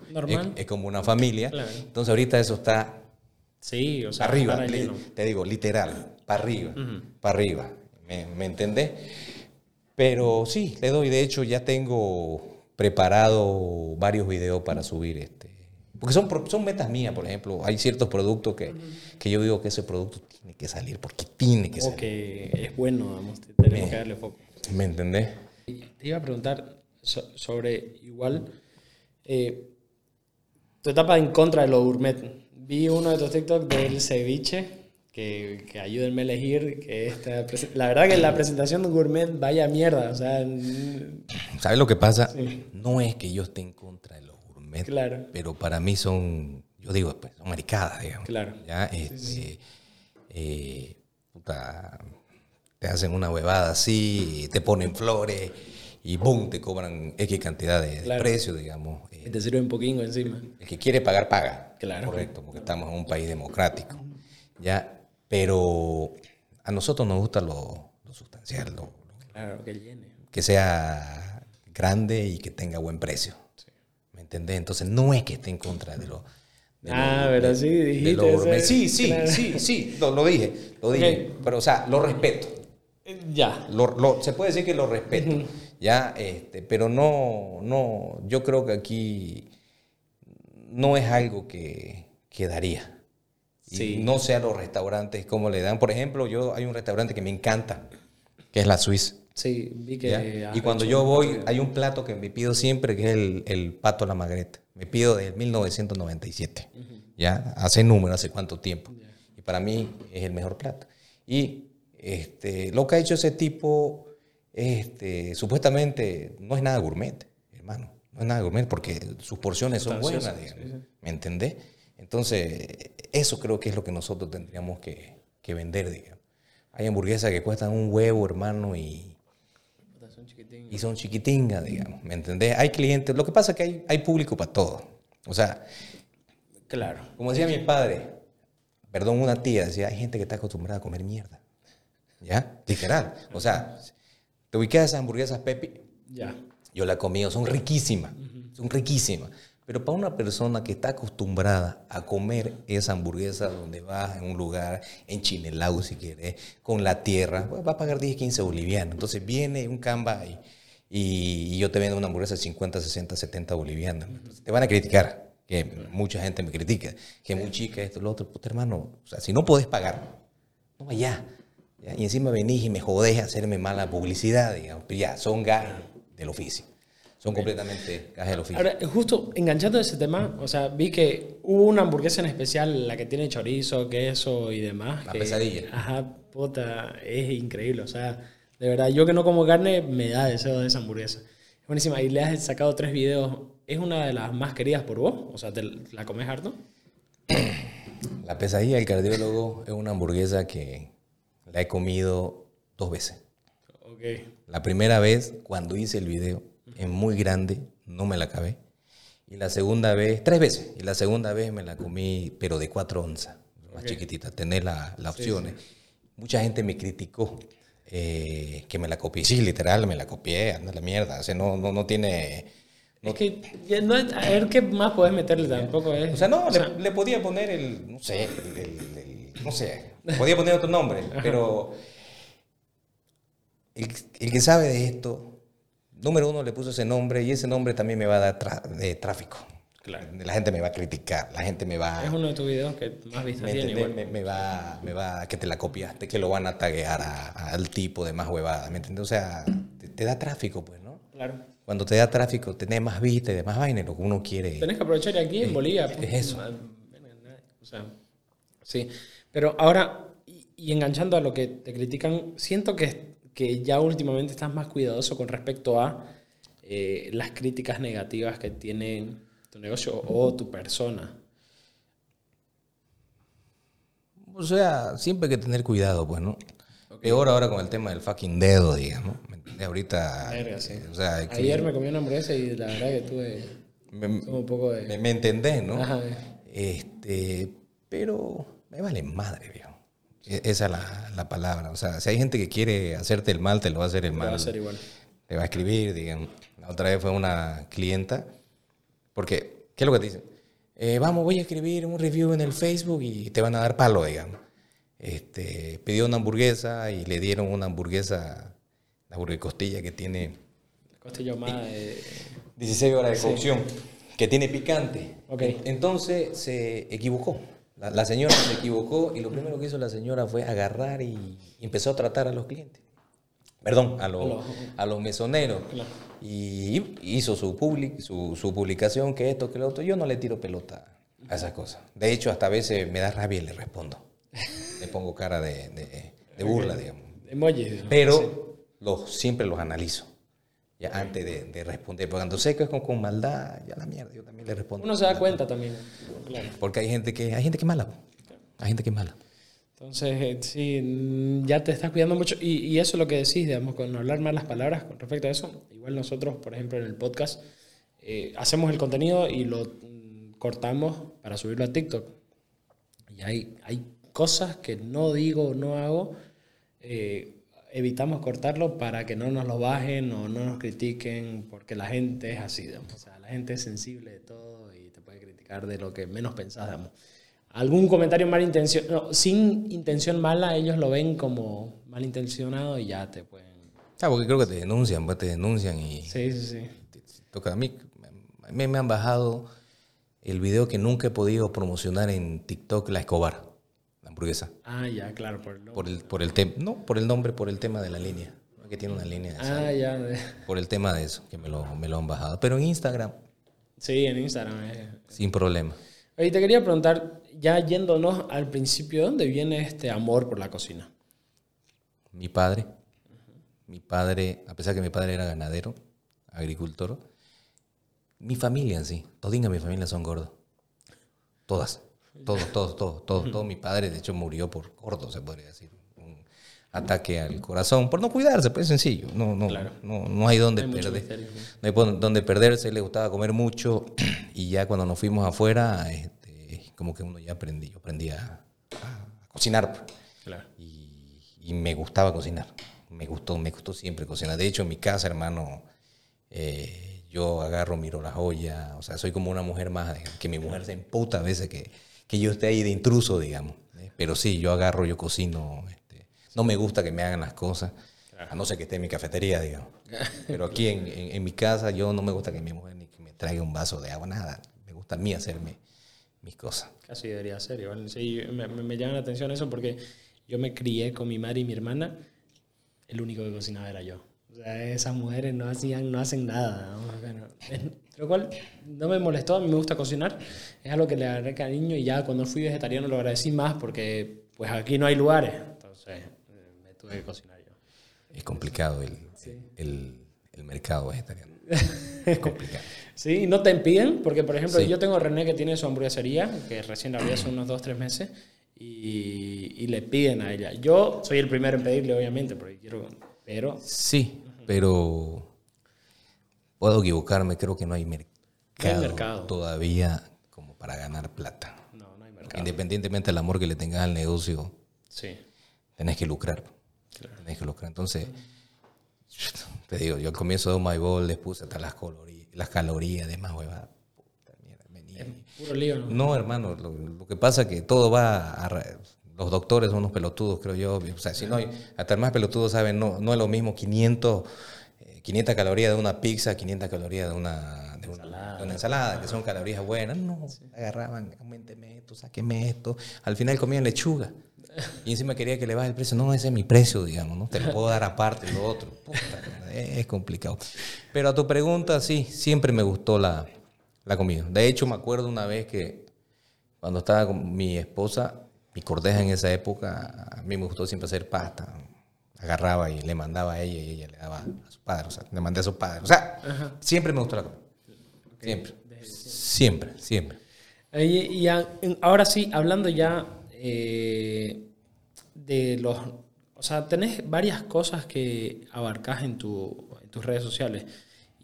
es, como una familia. Claro. Entonces ahorita eso está Sí, o sea, arriba, para te digo, literal, para arriba, para arriba, ¿me, me entendés? Pero sí, le doy, de hecho ya tengo preparado varios videos para subir este. Porque son, son metas mías, por ejemplo, hay ciertos productos que, que yo digo que ese producto tiene que salir, porque tiene que O salir. que es bueno, vamos, tenemos que darle foco. ¿Me entendés? Te iba a preguntar so- sobre igual eh, tu etapa en contra de lo gourmet. Vi uno de tus TikTok del ceviche, que, que ayúdenme a elegir. Que esta, la verdad que la presentación de gourmet vaya mierda. O sea, ¿Sabes lo que pasa? Sí. No es que yo esté en contra de los gourmet, Claro. pero para mí son, yo digo, pues, son maricadas, digamos. Claro. ¿ya? Este, eh, puta, te hacen una huevada así, te ponen flores y boom, te cobran X cantidad de, de Claro. precio, digamos. Eh, te sirve un poquinho encima. el que quiere pagar, paga. Claro. Correcto, porque estamos en un país democrático. ¿ya? Pero a nosotros nos gusta lo, lo sustancial, lo- Claro, que llene. que sea grande y que tenga buen precio. ¿Me entendés? Entonces no es que esté en contra de lo... de lo- Ah, pero de- sí, dijiste ese- Sí, sí, claro. sí, sí, lo, lo dije, lo dije. Pero, o sea, lo respeto. Eh, Ya. Se puede decir que lo respeto, ya, este, pero no, no, yo creo que aquí no es algo que, que daría. Y Sí. No sé a los restaurantes cómo le dan. Por ejemplo, yo hay un restaurante que me encanta, que es la Suiza. Sí, vi que. Y cuando yo voy, hay un plato que me pido siempre, que es el, el pato a la magreta. Me pido desde 1997. ¿Ya? Hace número, hace cuánto tiempo. Y para mí es el mejor plato. Y este, lo que ha hecho ese tipo, este, supuestamente, no es nada gourmet, hermano. No es nada gourmet porque sus porciones son buenas, digamos. ¿Me entendés? Entonces, eso creo que es lo que nosotros tendríamos que, que vender, digamos. Hay hamburguesas que cuestan un huevo, hermano, y, son y son chiquitingas, digamos, ¿me entendés? Hay clientes, lo que pasa es que hay, hay público para todo. O sea, Claro. como decía mi padre, perdón, una tía, decía, hay gente que está acostumbrada a comer mierda. ¿Ya? Literal. O sea, te ubicas esas hamburguesas Pepi, Ya. yo la he comido, son riquísimas, son riquísimas. Pero para una persona que está acostumbrada a comer esa hamburguesa donde vas en un lugar, en Chinelau si quieres, con la tierra, pues, va a pagar 10, 15 bolivianos. Entonces viene un camba y, y yo te vendo una hamburguesa de 50, 60, 70 bolivianos. Entonces, te van a criticar, que mucha gente me critica, que muy chica, esto, lo otro. Puta hermano, o sea, si no podés pagar, no vaya. ¿ya? Y encima venís y me jodés a hacerme mala publicidad, digamos. Pero ya, son gajes del oficio. Son completamente gajes del oficio. Ahora, justo enganchando ese tema, o sea, vi que hubo una hamburguesa en especial, la que tiene chorizo, queso y demás. La que- pesadilla. Ajá, puta, es increíble. O sea, de verdad, yo que no como carne, me da deseo de esa hamburguesa. Es buenísima. Y le has sacado tres videos. ¿Es una de las más queridas por vos? O sea, ¿te la comes harto? La pesadilla del cardiólogo es una hamburguesa que la he comido dos veces. Ok. La primera vez, cuando hice el video, es muy grande, no me la acabé. Y la segunda vez, tres veces. Y la segunda vez me la comí, pero de cuatro onzas, más chiquitita, tener la- las opciones. Mucha gente me criticó eh, que me la copié. Sí, literal, me la copié, anda la mierda. O sea, no, no, no tiene... Es que, no a ver qué más podés meterle tampoco es. O sea, no, o le, sea, le podía poner el, no sé, el, el- el- no sé, podía poner otro nombre, pero el, el que sabe de esto, número uno le puso ese nombre y ese nombre también me va a dar tra- de tráfico. Claro. La gente me va a criticar, la gente me va, es uno de tus videos que más vistas ¿me tiene. Me, me va, me va, que te la copiaste, que lo van a taguear a- al tipo de más huevada, ¿me entiendes? O sea, te, te da tráfico, pues, ¿no? Claro. Cuando te da tráfico, tenés más vistas y demás vainas, lo que uno quiere. Tenés que aprovechar aquí en Bolivia. es pues, eso. ma- O sea, sí. Pero ahora, y, y enganchando a lo que te critican, siento que, que ya últimamente estás más cuidadoso con respecto a eh, las críticas negativas que tiene tu negocio o tu persona. O sea, siempre hay que tener cuidado, pues, ¿no? Peor ahora con el tema del fucking dedo, digamos. ¿me? Ahorita, Verga, sí. o sea, que- Ayer me comí una hamburguesa y la verdad que tuve me, un poco de... me- me entendés, ¿no? Ajá. Este, pero me vale madre, viejo. E- Esa es la, la palabra. O sea, si hay gente que quiere hacerte el mal, te lo va a hacer el va mal. a hacer igual. Te va a escribir, digamos. La otra vez fue una clienta, porque, ¿qué es lo que te dicen? Eh, vamos, voy a escribir un review en el Facebook y te van a dar palo, digamos. Este, pidió una hamburguesa y le dieron una hamburguesa, la hamburguesa costilla que tiene Costilla ahumada de... 16 horas de cocción, que tiene picante. Ok. Entonces se equivocó. La, la señora se equivocó y lo primero que hizo la señora fue agarrar y, y empezó a tratar a los clientes. Perdón, a los, los- a los mesoneros. Y hizo su, public, su, su publicación, que esto, que lo otro. Yo no le tiro pelota a esas cosas. De hecho, hasta a veces me da rabia y le respondo. le pongo cara de, de- de burla, digamos. Pero los, siempre los analizo. Ya antes de, de responder. Porque cuando sé que es con, con maldad, ya la mierda, yo también le respondo. Uno se da cuenta también. Claro. Porque hay gente que, hay gente que es mala. Hay gente que es mala. Entonces, eh, sí, mm, ya te estás cuidando mucho. Y, y eso es lo que decís, digamos, con hablar mal las palabras con respecto a eso. Igual nosotros, por ejemplo, en el podcast, eh, hacemos el contenido y lo mm, cortamos para subirlo a TikTok. Y hay, hay cosas que no digo o no hago, eh, evitamos cortarlo para que no nos lo bajen o no nos critiquen, porque la gente es así, digamos. O sea, la gente es sensible de todo y te puede criticar de lo que menos pensás, digamos. Algún comentario malintencionado, sin intención mala, ellos lo ven como malintencionado y ya te pueden... Ah, porque creo que te denuncian, pues te denuncian y Sí, sí, sí. te- te toca a mí. Me, me han bajado el video que nunca he podido promocionar en TikTok, la Escobar, hamburguesa. Ah, ya, claro, por el logo. Por el, por el tema, no, por el nombre, por el tema de la línea. Que tiene una línea de sal. Ah, ya. Por el tema de eso, que me lo, me lo han bajado. Pero en Instagram, Sí, en Instagram. eh. sin problema. Oye, te quería preguntar, ya yéndonos al principio, ¿de dónde viene este amor por la cocina? Mi padre, mi padre, a pesar que mi padre era ganadero, agricultor, mi familia en sí, todinga mi familia son gordos. Todas. Todos, todos, todos, todos, todos. Mi padre, de hecho, murió por gordo, se podría decir. Un ataque al corazón, por no cuidarse, pues sencillo. No, no, Claro. no, no hay donde Hay perder. misterio, ¿no? No hay donde perderse, le gustaba comer mucho. Y ya cuando nos fuimos afuera, este, como que uno ya aprendí, yo aprendí a, a cocinar. pues Claro. y, y me gustaba cocinar. Me gustó, me gustó siempre cocinar. De hecho, en mi casa, hermano, eh, yo agarro, miro la joya. O sea, soy como una mujer más, digamos, que mi mujer se emputa a veces que, que yo esté ahí de intruso, digamos. ¿eh? Pero sí, yo agarro, yo cocino. este, no me gusta que me hagan las cosas, a no ser que esté en mi cafetería, digamos. Pero aquí en, en- en mi casa, yo no me gusta que mi mujer ni que me traiga un vaso de agua, nada. Me gusta a mí hacerme mis cosas. Casi debería ser, igual. Sí, me- me llama la atención eso porque yo me crié con mi madre y mi hermana. El único que cocinaba era yo. O sea, esas mujeres no hacían, no hacen nada. ¿no? Lo cual no me molestó, a mí me gusta cocinar. Es algo que le agarré cariño y ya cuando fui vegetariano lo agradecí más porque pues aquí no hay lugares. Entonces eh, me tuve que cocinar yo. Es complicado el, el, el mercado vegetariano. Es complicado. Sí, no te impiden, porque por ejemplo Sí. yo tengo a René que tiene su hamburguesería, que recién la abrió hace unos 2, 3 meses, y, y le piden a ella. Yo soy el primero en pedirle, obviamente, porque quiero, pero Sí, pero puedo equivocarme, creo que no hay mercado, mercado. todavía como para ganar plata. no, no hay mercado. Independientemente del amor que le tengas al negocio, Sí, tenés que lucrar. Tenés que lucrar. Entonces, te digo, yo al comienzo de Oh My Ball les puse hasta las calorías, las calorías de más huevada. Puta mierda, venía. puro lío, ¿no? No, hermano, lo, lo que pasa es que todo va a... Los doctores son unos pelotudos, creo yo. O sea, si no, hay- hasta el más pelotudo saben, no, no es lo mismo 500, eh, 500 calorías de una pizza, 500 calorías de una, de una, de una ensalada, que son calorías buenas. No, agarraban, aumenteme esto, sáqueme esto. Al final comían lechuga. Y encima quería que le baje el precio. No, ese es mi precio, digamos, ¿no? Te lo puedo dar aparte, lo otro. Puta, es complicado. Pero a tu pregunta, sí, siempre me gustó la, la comida. De hecho, me acuerdo una vez que cuando estaba con mi esposa, mi corteja en esa época, a mí me gustó siempre hacer pasta. Agarraba y le mandaba a ella y ella le daba a su padre. O sea, le mandé a su padre. O sea, siempre me gustó la comida. Siempre. Siempre, siempre. Y, ahora sí, hablando ya eh, de los... O sea, tenés varias cosas que abarcás en, tu, en tus redes sociales.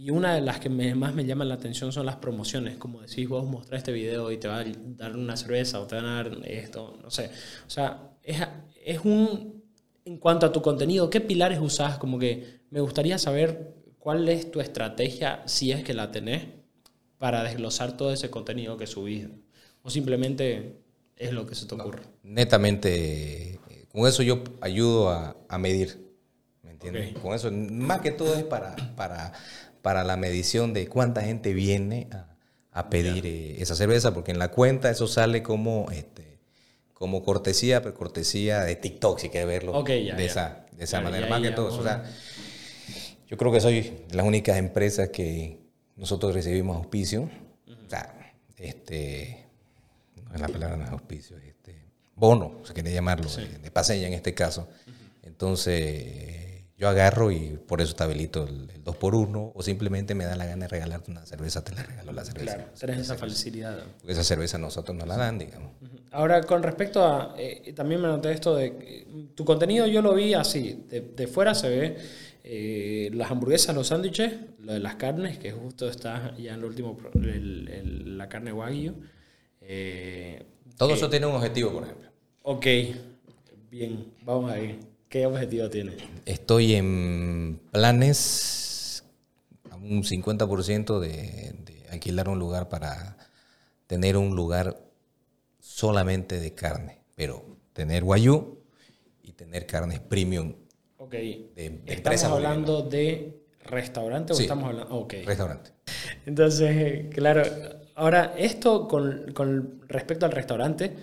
Y una de las que me- más me llaman la atención son las promociones. Como decís, vos mostrás este video y te va a dar una cerveza o te van a dar esto, no sé. O sea, es, es un... En cuanto a tu contenido, ¿qué pilares usás? Como que me gustaría saber cuál es tu estrategia, si es que la tenés, para desglosar todo ese contenido que subís. O simplemente es lo que se te ocurre. Netamente, eh, con eso yo ayudo a, a medir. ¿Me entiendes? Con eso, más que todo es para, para, para la medición de cuánta gente viene a, a pedir eh, esa cerveza, porque en la cuenta eso sale como, este, como cortesía, pero cortesía de TikTok, si quieres verlo ya, de, ya. esa, de esa manera. Más que todo, o sea, yo creo que soy de las únicas empresas que nosotros recibimos auspicio. O sea, este, no es la palabra no es auspicio, este, bono, se quiere llamarlo, de, de paseña en este caso. Entonces, yo agarro y por eso te habilito el, el 2x1 o simplemente me da la gana de regalarte una cerveza, te la regalo la cerveza. Claro, tenés esa facilidad. Porque esa cerveza nosotros nos la dan, digamos. Ahora, con respecto a, eh, también me noté esto de, que tu contenido yo lo vi así, de, de fuera se ve eh, las hamburguesas, los sándwiches, lo de las carnes, que justo está ya en el último, pro- el- el- la carne wagyu. Eh, Todo eso tiene un objetivo, por ejemplo. Ok, bien, vamos a ir. ¿Qué objetivo tiene? Estoy en planes a un 50% de, de alquilar un lugar para tener un lugar solamente de carne, pero tener guayú y tener carnes premium Ok, de, de ¿estamos hablando de restaurante o Sí. estamos hablando...? Ok. bolivianas, restaurante. Entonces, eh, claro, ahora esto con, con respecto al restaurante,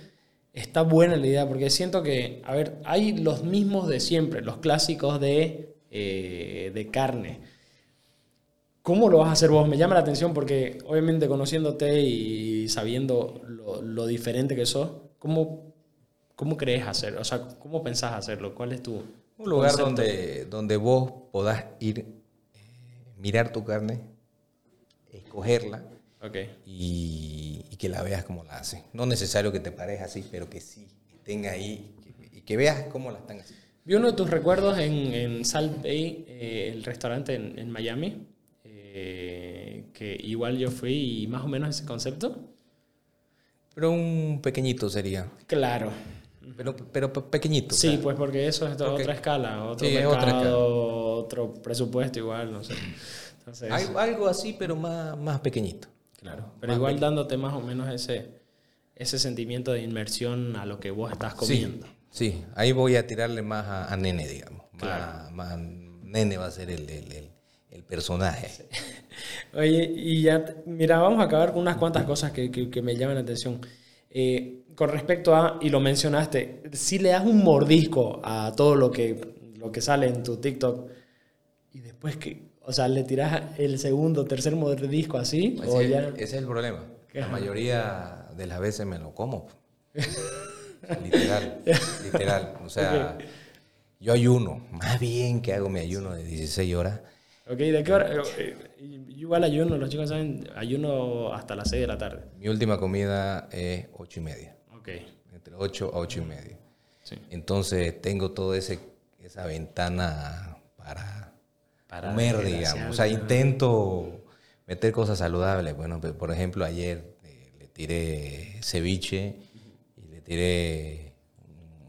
está buena la idea, porque siento que, a ver, hay los mismos de siempre, los clásicos de, eh, de carne. ¿Cómo lo vas a hacer vos? Me llama la atención porque obviamente conociéndote y sabiendo lo, lo diferente que sos, ¿cómo, ¿cómo crees hacerlo? O sea, ¿cómo pensás hacerlo? ¿Cuál es tu... Un lugar concepto? donde, donde vos podás ir, eh, mirar tu carne, escogerla Ok. y, y que la veas como la hacen. No necesario que te pares así, pero que sí estén ahí que- y que veas cómo la están haciendo. Vi uno de tus recuerdos en, en Salt Bay, eh, el restaurante en, en Miami, eh, que igual yo fui y más o menos ese concepto. Pero un pequeñito sería. Claro. Pero, pero pe- pequeñito. Sí, sea, pues porque eso es otra escala, otro Sí, mercado, otra escala. otro presupuesto igual, no sé. Entonces, algo, algo así, pero más, más pequeñito. Claro. Pero igual dándote más o menos ese, ese sentimiento de inmersión a lo que vos estás comiendo. Sí, sí, ahí voy a tirarle más a, a Nene, digamos. Más, más Nene va a ser el, el, el- el personaje. Oye, y ya, mira, vamos a acabar con unas cuantas cosas que, que- que me llaman la atención. Eh, con respecto a, y lo mencionaste, si le das un mordisco a todo lo que, lo que sale en tu TikTok y después que, o sea, le tiras el segundo, tercer mordisco así, o Ese, ya... ese es el problema. La Ajá. mayoría de las veces me lo como. literal, literal. O sea, yo ayuno. Más bien que hago mi ayuno de 16 horas. Ok, ¿de qué hora? Eh, igual ayuno, los chicos saben, ayuno hasta las 6 de la tarde. Mi última comida es 8 y media. Ok, Entre 8 a 8 y media. sí. Entonces tengo toda esa ventana para, Para comer, digamos. O sea, intento meter cosas saludables. Bueno, por ejemplo, ayer eh, le tiré ceviche y le tiré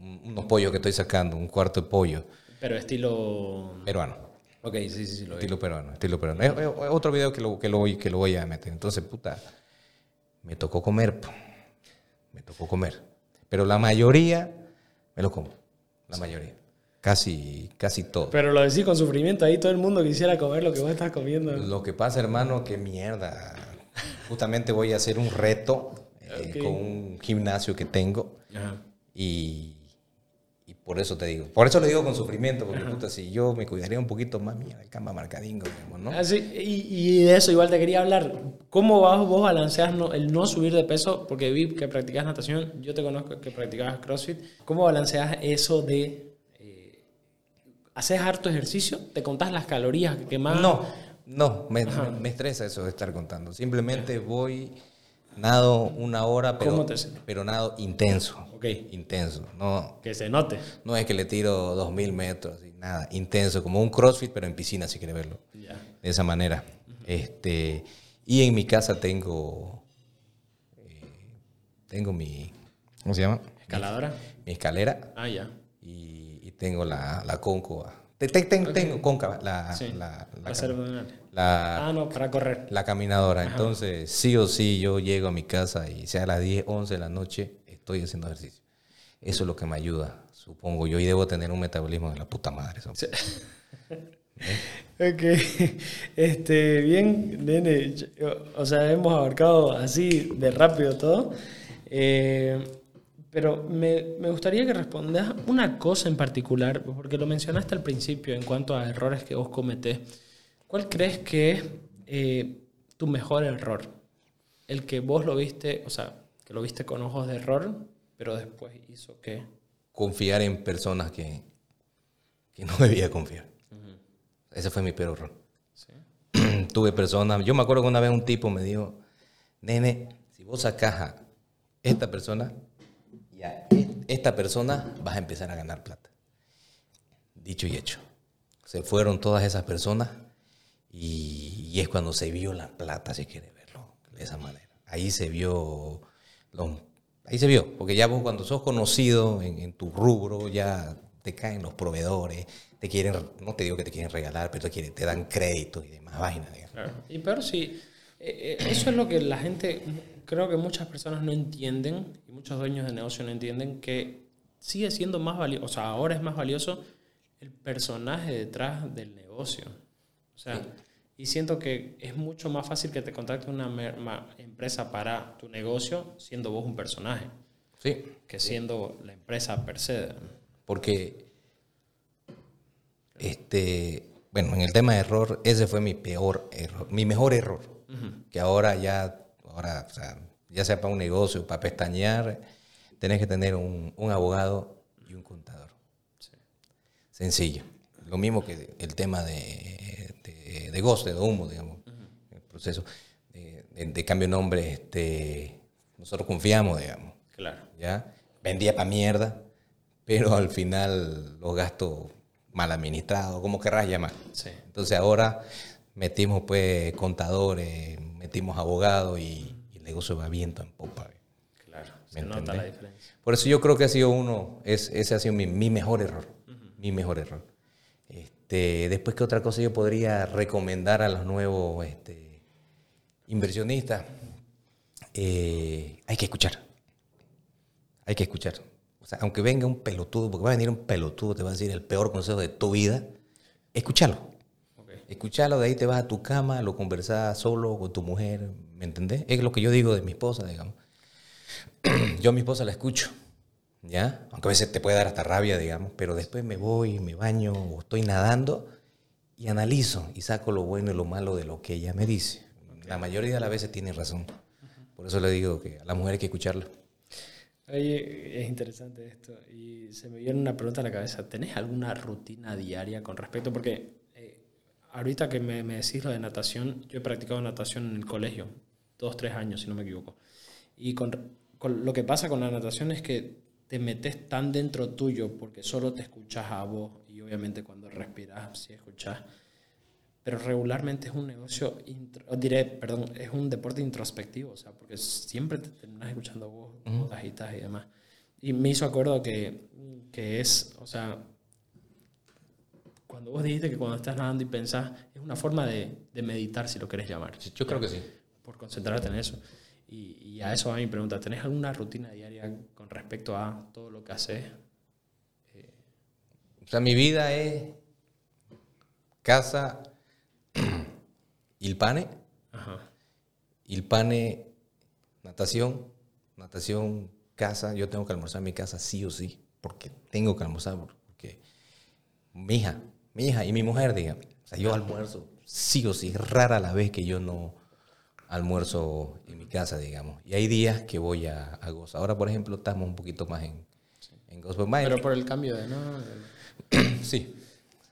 un- unos pollos que estoy sacando, un cuarto de pollo Pero estilo... peruano. Ok, sí, sí, sí, lo vi. Estilo peruano, estilo peruano. Es, otro video que lo, que, lo voy, que lo voy a meter. Entonces, puta, me tocó comer. Me tocó comer. Pero la mayoría me lo como. La mayoría. Casi, casi todo. Pero lo decís con sufrimiento, ahí todo el mundo quisiera comer lo que vos estás comiendo. Lo que pasa, hermano, que mierda. Justamente voy a hacer un reto eh, con un gimnasio que tengo. Ajá. Y, y por eso te digo. Por eso le digo con sufrimiento, porque puta, si yo me cuidaría un poquito más, mierda, el camba marcadingo, digamos, ¿no? Ah, sí, y, y de eso igual te quería hablar. ¿Cómo vas, vos balanceas no- el no subir de peso? Porque vi que practicas natación, yo te conozco que practicabas CrossFit. ¿Cómo balanceas eso de... ¿Haces harto ejercicio? ¿Te contás las calorías que quemás? No, no, me, me- me estresa eso de estar contando. Simplemente voy, nado una hora, pero, pero nado intenso. Ok. Intenso. No, Que se note. no es que le tiro dos mil metros, y nada. Intenso, como un crossfit, pero en piscina, si quieres verlo. Ya. De esa manera. este, y en mi casa tengo, eh, tengo mi, ¿cómo se llama? ¿Escaladora? Mi escalera Ah, ya. y, y tengo la, la cóncava. Te- Tengo cóncava, la, Sí. la, la, Ah, no, para correr. la caminadora. Entonces, sí o sí, yo llego a mi casa y sea a las 10, 11 de la noche, estoy haciendo ejercicio. Eso es lo que me ayuda, supongo yo, y debo tener un metabolismo de la puta madre. eso. Ok, este, bien, nene, yo- o sea, hemos abarcado así de rápido todo, Eh, pero me, me gustaría que respondas una cosa en particular, porque lo mencionaste al principio en cuanto a errores que vos cometés. ¿Cuál crees que es eh, tu mejor error? El que vos lo viste, o sea, que lo viste con ojos de error, pero después hizo que... Confiar en personas que, que no debía confiar. Ese fue mi peor error. Sí. Tuve personas, yo me acuerdo que una vez un tipo me dijo, nene, si vos sacás a esta persona esta persona, vas a empezar a ganar plata. Dicho y hecho. Se fueron todas esas personas y, es cuando se vio la plata, si quieres verlo de esa manera. Ahí se vio, ahí se vio, porque ya vos cuando sos conocido en, tu rubro, ya te caen los proveedores, te quieren, no te digo que te quieren regalar, pero te, quieren, te dan créditos y demás vainas. Y peor si... eh, eh, eso es lo que la gente, creo que muchas personas no entienden, y muchos dueños de negocio no entienden, que sigue siendo más valioso, o sea, ahora es más valioso el personaje detrás del negocio. O sea, y siento que es mucho más fácil que te contacte una empresa para tu negocio siendo vos un personaje, Sí, que siendo la empresa per se. porque, este, bueno, en el tema de error, ese fue mi peor error, mi mejor error, que ahora ya, ahora, o sea, ya sea para un negocio, para pestañear, tenés que tener un, un abogado y un contador. Sencillo. Lo mismo que el tema de, de, de goce, de humo, digamos, el proceso de, de- de cambio de nombre, este, nosotros confiamos, digamos. Claro. ¿ya? Vendía para mierda, pero al final los gastos mal administrados, como querrás llamar. Sí. Entonces ahora metimos pues contadores, metimos abogados y, y el negocio va viento en popa. Claro. ¿Me Se nota la diferencia. Por eso yo creo que ha sido uno, es, ese ha sido mi, mi mejor error, mi mejor error. Este, después, ¿qué otra cosa yo podría recomendar a los nuevos este, inversionistas? Eh, hay que escuchar. Hay que escuchar. O sea, aunque venga un pelotudo, porque va a venir un pelotudo, te va a decir el peor consejo de tu vida, escúchalo. Ok. Escuchalo, de ahí te vas a tu cama, lo conversás solo con tu mujer, ¿me entendés? Es lo que yo digo de mi esposa, digamos. yo a mi esposa la escucho, ¿ya? Aunque a veces te puede dar hasta rabia, digamos, pero después me voy, me baño o estoy nadando y analizo y saco lo bueno y lo malo de lo que ella me dice. La mayoría de las veces tiene razón. Por eso le digo que a la mujer hay que escucharla. Oye, es interesante esto. Y se me viene una pregunta a la cabeza. ¿Tenés alguna rutina diaria con respecto? Porque ahorita que me, me decís lo de natación, yo he practicado natación en el colegio, dos, tres años, si no me equivoco. Y con, con- lo que pasa con la natación es que te metes tan dentro tuyo porque solo te escuchas a vos y obviamente cuando respiras, sí escuchas. Pero regularmente es un negocio, intro- diré, perdón, es un deporte introspectivo, o sea, porque siempre te terminas escuchando vos, agitas y demás. Y me hizo acuerdo que, que es, o sea, cuando vos dijiste que cuando estás nadando y pensás, es una forma de, de meditar, si lo querés llamar. Yo creo que sí. Por concentrarte en eso. Y, y a eso va mi pregunta. ¿Tenés alguna rutina diaria con respecto a todo lo que haces? O sea, mi vida es casa, Ilpane, Ajá. Ilpane, natación, natación, casa. Yo tengo que almorzar en mi casa sí o sí, porque tengo que almorzar, porque mi hija, mi hija y mi mujer, digamos. O sea, yo almuerzo sí o sí, rara la vez que yo no almuerzo en mi casa, digamos. Y hay días que voy a, a Goza. Ahora, por ejemplo, estamos un poquito más en, en Goza. Más en- Pero por el cambio de... ¿no? sí,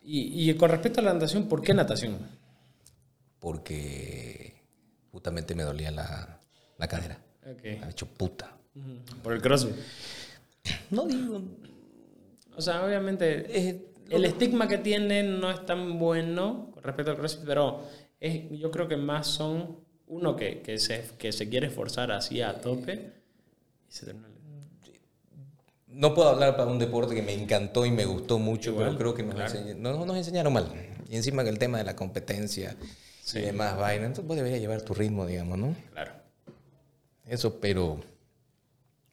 Y, y con respecto a la natación, ¿por qué natación? porque justamente me dolía la, la cadera. Me ha hecho puta. Por el crossfit. No digo. O sea, obviamente eh, el estigma que tiene no es tan bueno con respecto al CrossFit, pero es, yo creo que más son uno que, que, se, que se quiere esforzar así a tope y se termina. no puedo hablar para un deporte que me encantó y me gustó mucho, Igual, pero creo que nos, claro. enseña- no, nos enseñaron mal. Y encima que el tema de la competencia y demás vaina, entonces vos deberías llevar tu ritmo, digamos, ¿no? Claro. Eso, pero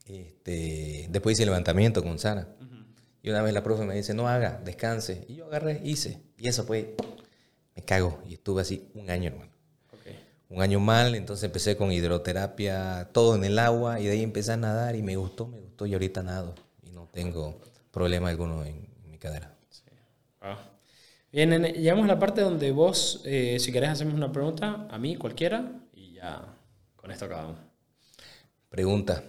este, después hice levantamiento con Sara. Y una vez la profe me dice, no haga, descanse. Y yo agarré, hice. Y eso fue, me cago. Y estuve así un año, hermano. Un año mal, entonces empecé con hidroterapia, todo en el agua, y de ahí empecé a nadar y me gustó, me gustó. Y ahorita nado. Y no tengo problema alguno en, en mi cadera. Ah. Bien, nene, llegamos a la parte donde vos, eh, si querés, hacemos una pregunta a mí, cualquiera, y ya con esto acabamos. Pregunta.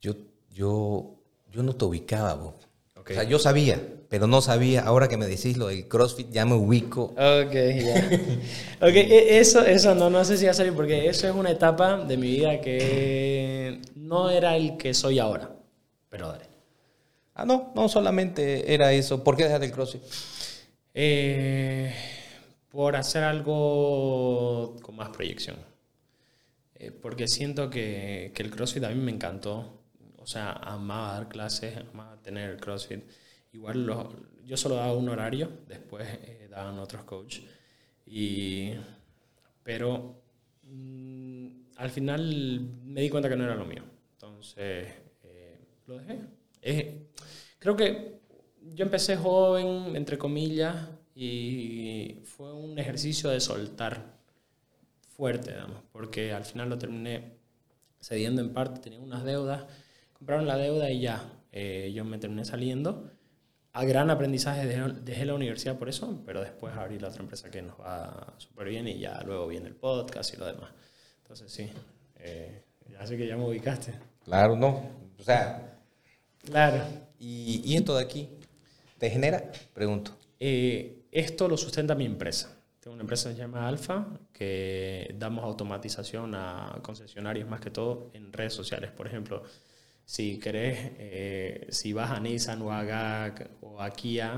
Yo, yo, yo no te ubicaba. Ok. O sea, yo sabía, pero no sabía. Ahora que me decís lo del CrossFit, ya me ubico. Ok, ya. ok, e- eso, eso no, no sé si va a salir porque eso es una etapa de mi vida que no era el que soy ahora. Pero dale. Ah, no, no solamente era eso. ¿Por qué dejaste el CrossFit? Eh, por hacer algo con más proyección. Eh, porque siento que, que el CrossFit a mí me encantó. O sea, amaba dar clases, amaba tener CrossFit. Igual lo- yo solo daba un horario, después eh, daban otros coach. Y, pero mm, al final me di cuenta que no era lo mío. Entonces eh, lo dejé. Es- creo que yo empecé joven, entre comillas, y fue un ejercicio de soltar fuerte, digamos, porque al final lo terminé cediendo en parte, tenía unas deudas, compraron la deuda y ya, eh, yo me terminé saliendo. A gran aprendizaje dejé, dejé la universidad por eso, pero después abrí la otra empresa que nos va súper bien y ya luego viene el podcast y lo demás. Entonces sí, eh, ya sé que ya me ubicaste. Claro, no. O sea, Claro. ¿y, y esto de aquí? ¿Te genera? Pregunto. Eh, esto lo sustenta mi empresa. Tengo una empresa que se llama Alfa, que damos automatización a concesionarios más que todo en redes sociales. Por ejemplo, si querés, eh, si vas a Nissan o a GAC o a Kia,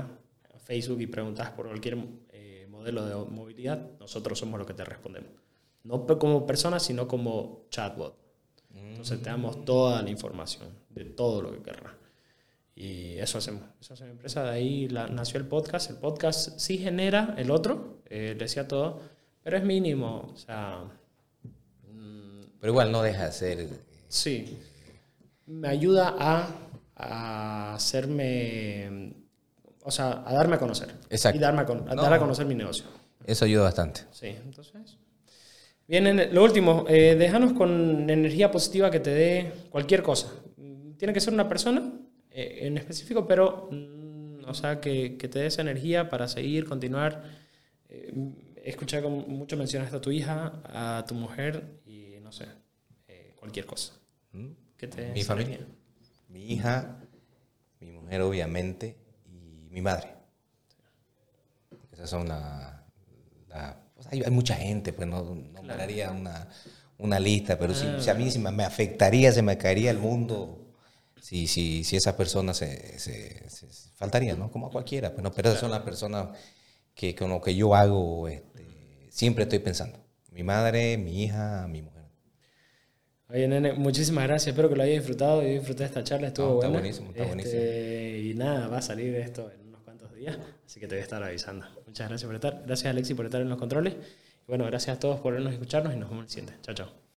a Facebook y preguntas por cualquier eh, modelo de movilidad, nosotros somos los que te respondemos. No como persona, sino como chatbot. Entonces te damos toda la información de todo lo que querrás. Y eso hacemos. Eso hace mi empresa. De ahí la- nació el podcast. El podcast sí genera el otro, eh, le decía todo, pero es mínimo. O sea, mm, Pero igual no deja de ser. sí. Me ayuda a, a hacerme. O sea, a darme a conocer. Exacto. Y darme a, con- a No. dar a conocer mi negocio. Eso ayuda bastante. Sí, entonces. Bien, lo último, eh, déjanos con energía positiva que te dé cualquier cosa. Tiene que ser una persona eh, en específico, pero, mm, o sea, que, que te dé esa energía para seguir, continuar. Eh, he escuchado con mucho mencionaste a tu hija, a tu mujer y no sé, eh, cualquier cosa. ¿Mm? Que te dé Mi familia. Mi hija, mi mujer, obviamente, y mi madre. Esas son la. la- o sea, hay, hay mucha gente, pues no, no daría una, una lista, pero si, si a mí si me, me afectaría, se me caería el mundo. Si, si, si esa persona se, se, se- se- faltaría, ¿no? Como a cualquiera, pues, ¿no? pero esas son las personas que con lo que yo hago este, siempre estoy pensando. Mi madre, mi hija, mi mujer. Oye, nene, muchísimas gracias. Espero que lo hayas disfrutado. Yo disfruté esta charla, estuvo No, está buena. buenísimo, está Este, Y nada, va a salir esto en unos cuantos días, así que te voy a estar avisando. Muchas gracias por estar. Gracias, Alexi, por estar en los controles. Y bueno, gracias a todos por vernos y escucharnos y nos vemos en el siguiente. Chao, chao.